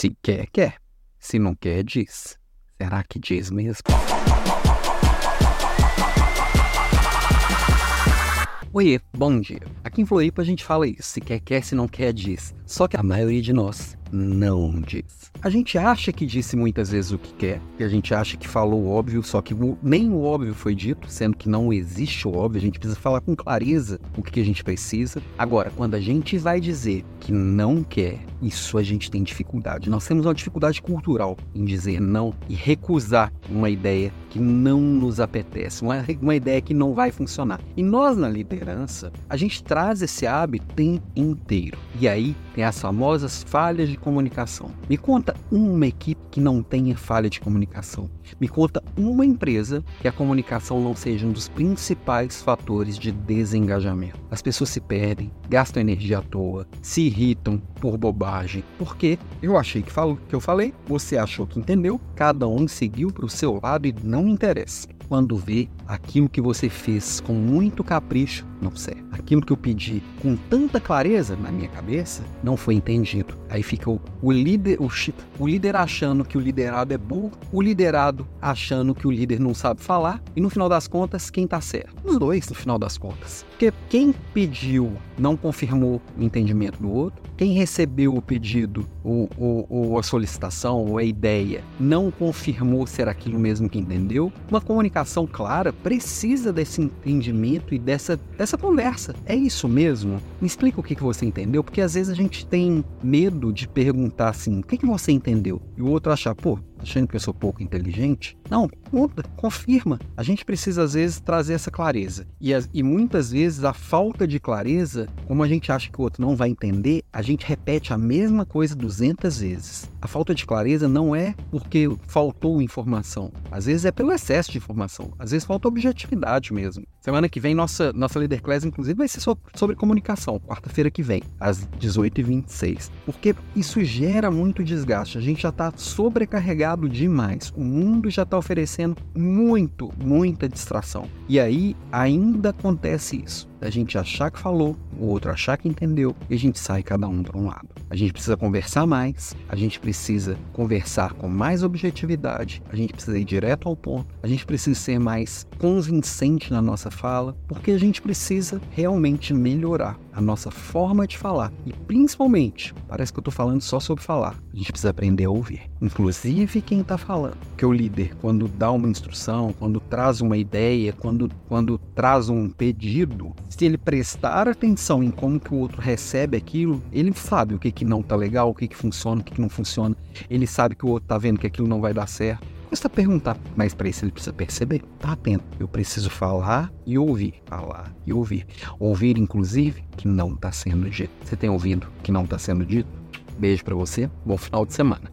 Se quer, quer. Se não quer, diz. Será que diz mesmo? Oiê, bom dia. Aqui em Floripa a gente fala isso. Se quer, quer. Se não quer, diz. Só que a maioria de nós não diz. A gente acha que disse muitas vezes o que quer, e a gente acha que falou o óbvio, só que nem o óbvio foi dito, sendo que não existe o óbvio, a gente precisa falar com clareza o que a gente precisa. Agora, quando a gente vai dizer que não quer, isso a gente tem dificuldade. Nós temos uma dificuldade cultural em dizer não e recusar uma ideia que não nos apetece, uma, uma ideia que não vai funcionar. E nós, na liderança, a gente traz esse hábito o tempo inteiro. E aí tem as famosas falhas de comunicação. Me conta uma equipe que não tenha falha de comunicação. Me conta uma empresa que a comunicação não seja um dos principais fatores de desengajamento. As pessoas se perdem, gastam energia à toa, se irritam por bobagem. Porque eu achei que, falo, que eu falei, você achou que entendeu, cada um seguiu para o seu lado e não interessa. Quando vê aquilo que você fez com muito capricho não serve. Aquilo que eu pedi com tanta clareza na minha cabeça não foi entendido. Aí fica o, o líder, o, o líder achando que o liderado é burro, o liderado achando que o líder não sabe falar e no final das contas quem tá certo? Os dois no final das contas. Porque quem pediu não confirmou o entendimento do outro, quem recebeu o pedido ou, ou, ou a solicitação ou a ideia não confirmou ser aquilo mesmo que entendeu. Uma comunicação clara precisa desse entendimento e dessa, dessa conversa. É isso mesmo? Me explica o que, que você entendeu, porque às vezes a gente tem medo de perguntar assim: o que, que você entendeu? E o outro achar, pô, achando que eu sou pouco inteligente. Não, muda, confirma. A gente precisa, às vezes, trazer essa clareza. E, as, e muitas vezes a falta de clareza, como a gente acha que o outro não vai entender, a gente repete a mesma coisa 200 vezes. A falta de clareza não é porque faltou informação. Às vezes é pelo excesso de informação. Às vezes falta objetividade mesmo. Semana que vem, nossa, nossa Leader Class, inclusive, vai ser sobre, sobre comunicação. Quarta-feira que vem, às 18h26. Porque isso gera muito desgaste. A gente já está sobrecarregado demais. O mundo já está oferecendo muito, muita distração. E aí ainda acontece isso da gente achar que falou, o outro achar que entendeu e a gente sai cada um para um lado. A gente precisa conversar mais, a gente precisa conversar com mais objetividade, a gente precisa ir direto ao ponto, a gente precisa ser mais convincente na nossa fala, porque a gente precisa realmente melhorar a nossa forma de falar. E principalmente, parece que eu estou falando só sobre falar. A gente precisa aprender a ouvir. Inclusive quem está falando. Que o líder, quando dá uma instrução, quando traz uma ideia, quando, quando traz um pedido, se ele prestar atenção em como que o outro recebe aquilo, ele sabe o que, que não está legal, o que, que funciona, o que, que não funciona. Ele sabe que o outro está vendo que aquilo não vai dar certo. Custa perguntar, mas para isso ele precisa perceber. Tá atento. Eu preciso falar e ouvir. Falar e ouvir. Ouvir, inclusive, que não está sendo dito. Você tem ouvido que não está sendo dito? Beijo para você. Bom final de semana.